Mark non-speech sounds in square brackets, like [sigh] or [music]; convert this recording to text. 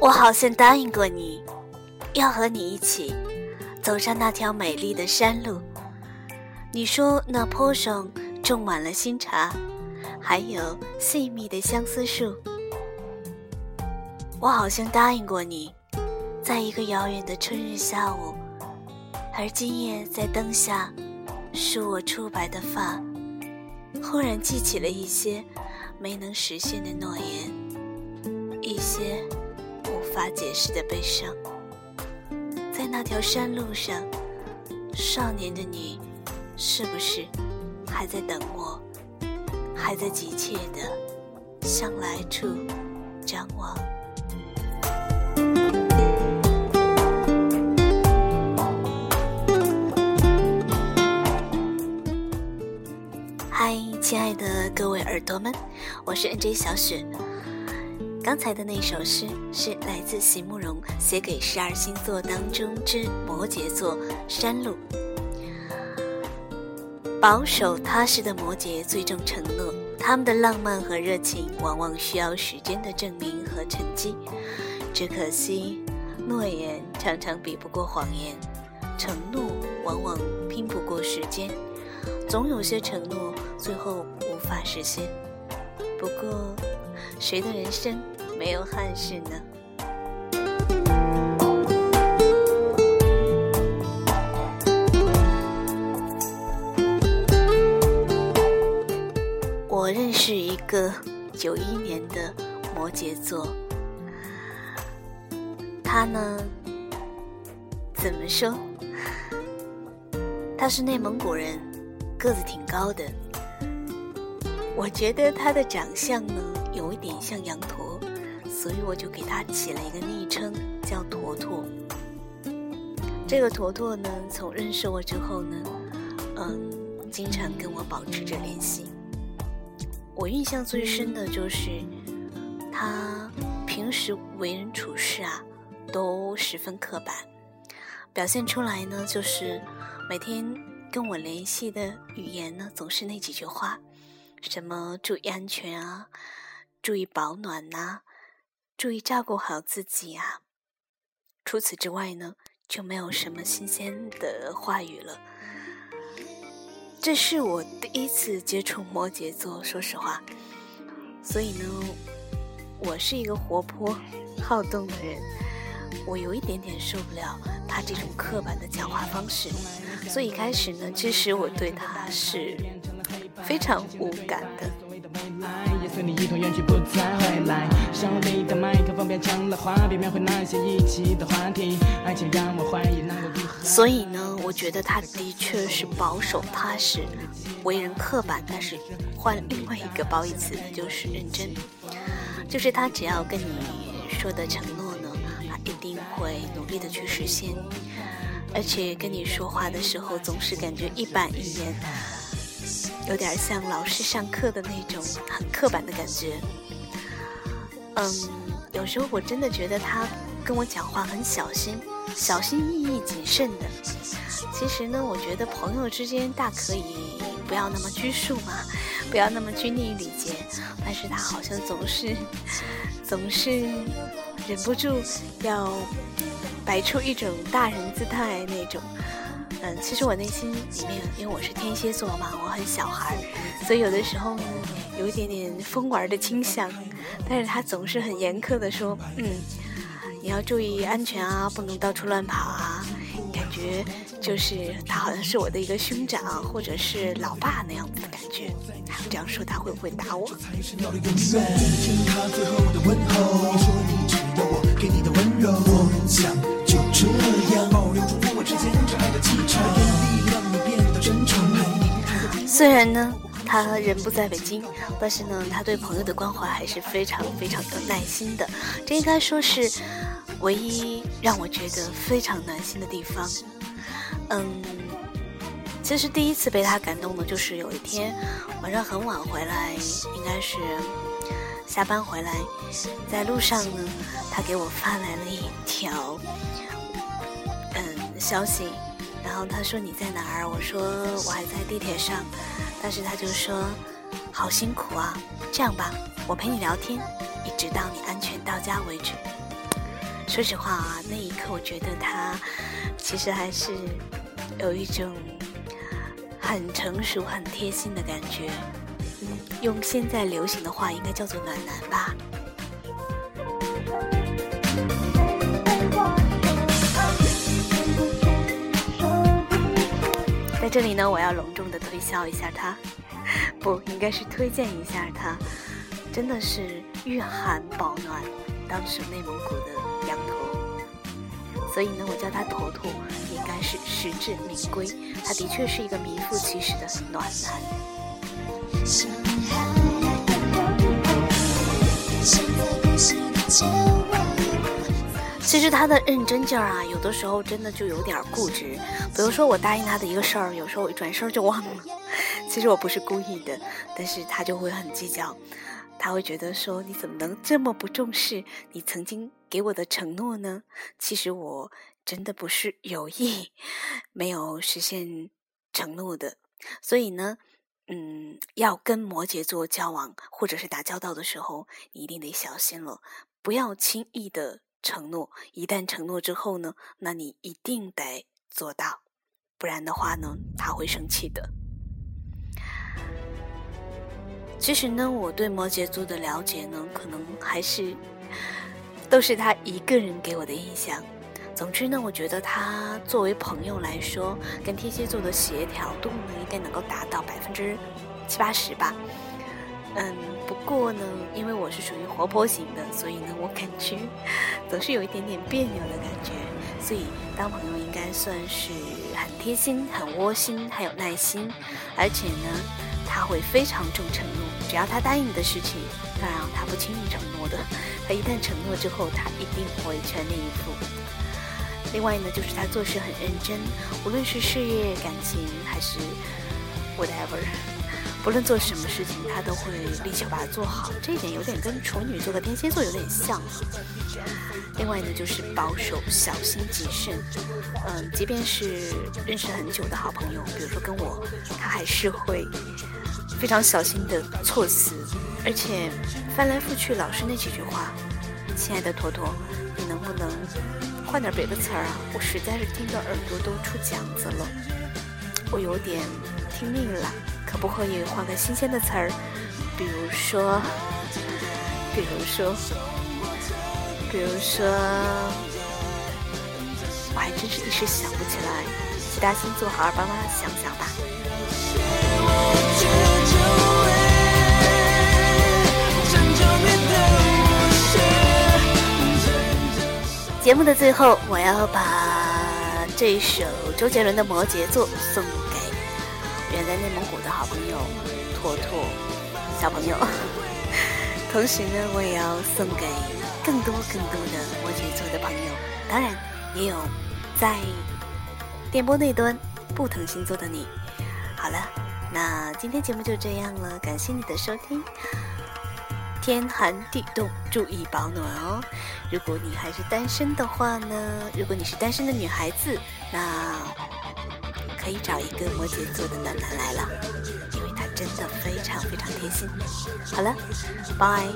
我好像答应过你，要和你一起走上那条美丽的山路。你说那坡上种满了新茶，还有细密的相思树。我好像答应过你，在一个遥远的春日下午，而今夜在灯下梳我初白的发，忽然记起了一些没能实现的诺言，一些。无法解释的悲伤，在那条山路上，少年的你，是不是还在等我？还在急切的向来处张望？嗨，亲爱的各位耳朵们，我是 NJ 小雪。刚才的那首诗是来自席慕容写给十二星座当中之摩羯座山路。保守踏实的摩羯最重承诺，他们的浪漫和热情往往需要时间的证明和沉积。只可惜，诺言常常比不过谎言，承诺往往拼不过时间。总有些承诺最后无法实现。不过，谁的人生？没有憾事呢。我认识一个九一年的摩羯座，他呢，怎么说？他是内蒙古人，个子挺高的。我觉得他的长相呢，有一点像羊驼。所以我就给他起了一个昵称，叫坨坨。这个坨坨呢，从认识我之后呢，嗯，经常跟我保持着联系。我印象最深的就是他平时为人处事啊，都十分刻板，表现出来呢，就是每天跟我联系的语言呢，总是那几句话，什么注意安全啊，注意保暖呐。注意照顾好自己啊！除此之外呢，就没有什么新鲜的话语了。这是我第一次接触摩羯座，说实话，所以呢，我是一个活泼好动的人，我有一点点受不了他这种刻板的讲话方式，所以开始呢，其实我对他是非常无感的。所以呢，我觉得他的确是保守踏实，为人刻板，但是换另外一个褒义词，就是认真。就是他只要跟你说的承诺呢，他一定会努力的去实现，而且跟你说话的时候总是感觉一板一眼。有点像老师上课的那种很刻板的感觉。嗯，有时候我真的觉得他跟我讲话很小心，小心翼翼、谨慎的。其实呢，我觉得朋友之间大可以不要那么拘束嘛，不要那么拘泥于礼节。但是他好像总是 [laughs] 总是忍不住要摆出一种大人姿态那种。嗯，其实我内心里面，因为我是天蝎座嘛，我很小孩，所以有的时候呢，有一点点疯玩的倾向。但是他总是很严苛的说，嗯，你要注意安全啊，不能到处乱跑啊。感觉就是他好像是我的一个兄长或者是老爸那样子的感觉。这样说他会不会打我？虽然呢，他人不在北京，但是呢，他对朋友的关怀还是非常非常有耐心的。这应该说是唯一让我觉得非常暖心的地方。嗯，其实第一次被他感动的，就是有一天晚上很晚回来，应该是下班回来，在路上呢，他给我发来了一条嗯消息。然后他说你在哪儿？我说我还在地铁上，但是他就说好辛苦啊。这样吧，我陪你聊天，一直到你安全到家为止。说实话啊，那一刻我觉得他其实还是有一种很成熟、很贴心的感觉。嗯，用现在流行的话，应该叫做暖男吧。这里呢，我要隆重的推销一下他，[laughs] 不应该是推荐一下他，真的是御寒保暖，当时内蒙古的羊驼，所以呢，我叫他坨坨，应该是实至名归。他的确是一个名副其实的暖男。其实他的认真劲儿啊，有的时候真的就有点固执。比如说我答应他的一个事儿，有时候我一转身就忘了。[laughs] 其实我不是故意的，但是他就会很计较，他会觉得说你怎么能这么不重视你曾经给我的承诺呢？其实我真的不是有意没有实现承诺的。所以呢，嗯，要跟摩羯座交往或者是打交道的时候，你一定得小心了，不要轻易的。承诺，一旦承诺之后呢，那你一定得做到，不然的话呢，他会生气的。其实呢，我对摩羯座的了解呢，可能还是都是他一个人给我的印象。总之呢，我觉得他作为朋友来说，跟天蝎座的协调度呢，应该能够达到百分之七八十吧。嗯，不过呢，因为我是属于活泼型的，所以呢，我感觉 [laughs] 总是有一点点别扭的感觉。所以当朋友应该算是很贴心、很窝心，还有耐心，而且呢，他会非常重承诺。只要他答应你的事情，当然他不轻易承诺的。他一旦承诺之后，他一定会全力以赴。另外呢，就是他做事很认真，无论是事业、感情还是 whatever。不论做什么事情，他都会力求把它做好。这一点有点跟处女座的天蝎座有点像。另外呢，就是保守、小心谨慎。嗯，即便是认识很久的好朋友，比如说跟我，他还是会非常小心的措辞，而且翻来覆去老是那几句话：“亲爱的坨坨，你能不能换点别的词儿啊？我实在是听得耳朵都出茧子了，我有点听腻了。”可不可以换个新鲜的词儿？比如说，比如说，比如说，我还真是一时想不起来。其他星座好好帮忙想想吧。节目的最后，我要把这首周杰伦的《摩羯座》送给。远在内蒙古的好朋友坨坨小朋友，[laughs] 同时呢，我也要送给更多更多的摩羯座的朋友，当然也有在电波那端不同星座的你。好了，那今天节目就这样了，感谢你的收听。天寒地冻，注意保暖哦。如果你还是单身的话呢，如果你是单身的女孩子，那。可以找一个摩羯座的暖男来了，因为他真的非常非常贴心。好了，拜。